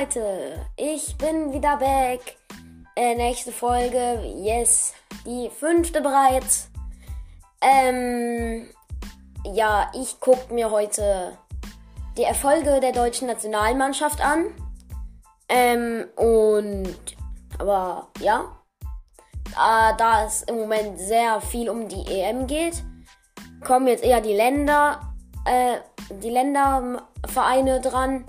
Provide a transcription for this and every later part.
Leute, ich bin wieder back. Äh, nächste Folge, yes, die fünfte bereits. Ähm, ja, ich gucke mir heute die Erfolge der deutschen Nationalmannschaft an. Ähm, und, aber ja, da, da es im Moment sehr viel um die EM geht, kommen jetzt eher die Länder, äh, die Ländervereine dran.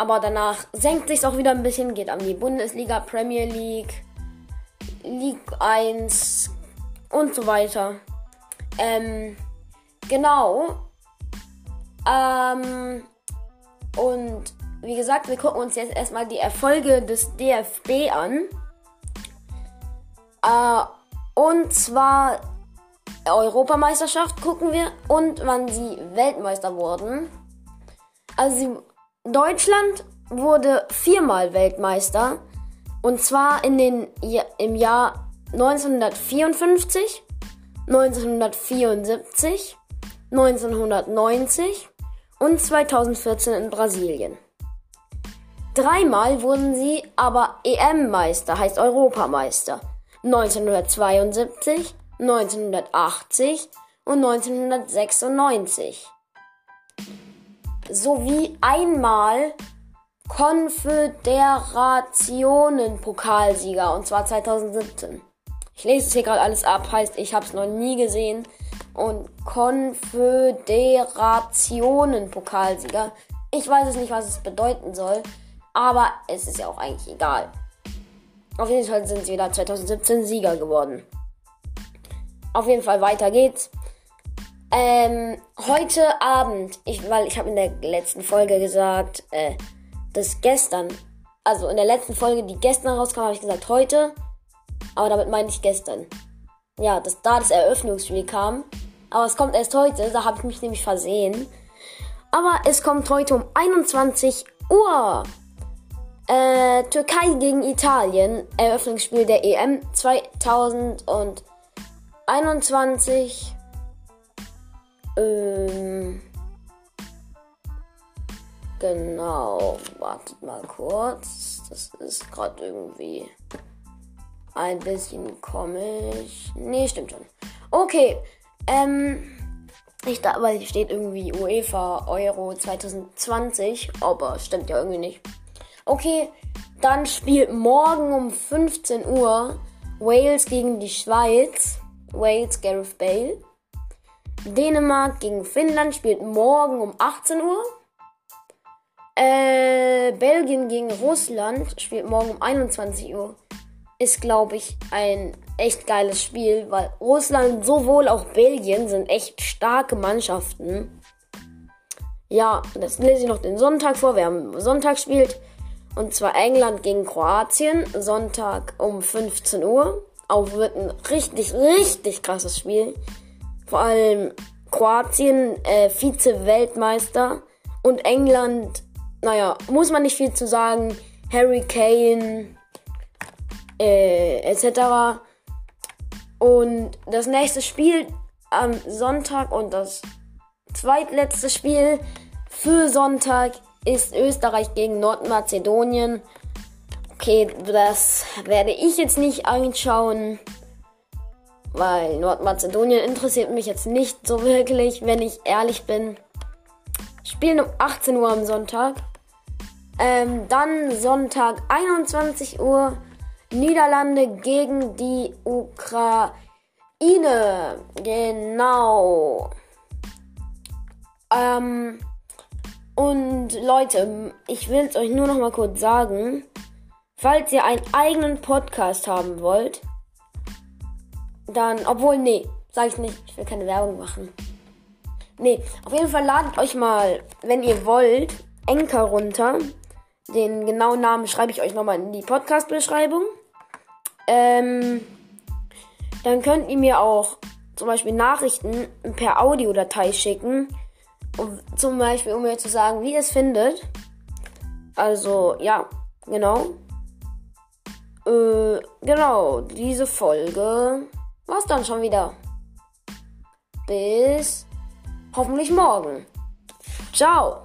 Aber danach senkt sich auch wieder ein bisschen, geht an die Bundesliga, Premier League, League 1 und so weiter. Ähm, genau. Ähm, und wie gesagt, wir gucken uns jetzt erstmal die Erfolge des DFB an. Äh, und zwar Europameisterschaft gucken wir und wann sie Weltmeister wurden. Also sie Deutschland wurde viermal Weltmeister. Und zwar in den, im Jahr 1954, 1974, 1990 und 2014 in Brasilien. Dreimal wurden sie aber EM-Meister, heißt Europameister. 1972, 1980 und 1996 sowie einmal Konföderationen-Pokalsieger und zwar 2017. Ich lese es hier gerade alles ab, heißt, ich habe es noch nie gesehen. Und Konföderationen-Pokalsieger. Ich weiß es nicht, was es bedeuten soll, aber es ist ja auch eigentlich egal. Auf jeden Fall sind sie wieder 2017 Sieger geworden. Auf jeden Fall weiter geht's. Ähm, heute Abend, ich, weil ich habe in der letzten Folge gesagt, äh, dass gestern, also in der letzten Folge, die gestern rauskam, habe ich gesagt heute, aber damit meine ich gestern. Ja, dass da das Eröffnungsspiel kam, aber es kommt erst heute, da habe ich mich nämlich versehen. Aber es kommt heute um 21 Uhr. Äh, Türkei gegen Italien, Eröffnungsspiel der EM 2021. Ähm, genau, wartet mal kurz. Das ist gerade irgendwie ein bisschen komisch. Nee, stimmt schon. Okay, ähm, ich da, weil hier steht irgendwie UEFA Euro 2020, aber stimmt ja irgendwie nicht. Okay, dann spielt morgen um 15 Uhr Wales gegen die Schweiz. Wales, Gareth Bale. Dänemark gegen Finnland spielt morgen um 18 Uhr. Äh, Belgien gegen Russland spielt morgen um 21 Uhr. Ist, glaube ich, ein echt geiles Spiel, weil Russland sowohl auch Belgien sind echt starke Mannschaften. Ja, das lese ich noch den Sonntag vor. Wir haben Sonntag spielt. Und zwar England gegen Kroatien. Sonntag um 15 Uhr. Auch wird ein richtig, richtig krasses Spiel. Vor allem Kroatien äh, Vize-Weltmeister und England, naja, muss man nicht viel zu sagen. Harry Kane äh, etc. Und das nächste Spiel am Sonntag und das zweitletzte Spiel für Sonntag ist Österreich gegen Nordmazedonien. Okay, das werde ich jetzt nicht anschauen. Weil Nordmazedonien interessiert mich jetzt nicht so wirklich, wenn ich ehrlich bin. Spielen um 18 Uhr am Sonntag. Ähm, dann Sonntag 21 Uhr Niederlande gegen die Ukraine. Genau. Ähm, und Leute, ich will es euch nur noch mal kurz sagen. Falls ihr einen eigenen Podcast haben wollt, dann, obwohl, nee, sag ich nicht. Ich will keine Werbung machen. Nee, auf jeden Fall ladet euch mal, wenn ihr wollt, Enker runter. Den genauen Namen schreibe ich euch nochmal in die Podcast-Beschreibung. Ähm, dann könnt ihr mir auch zum Beispiel Nachrichten per Audiodatei schicken. Um, zum Beispiel, um mir zu sagen, wie ihr es findet. Also, ja, genau. Äh, genau, diese Folge war's dann schon wieder. Bis hoffentlich morgen. Ciao.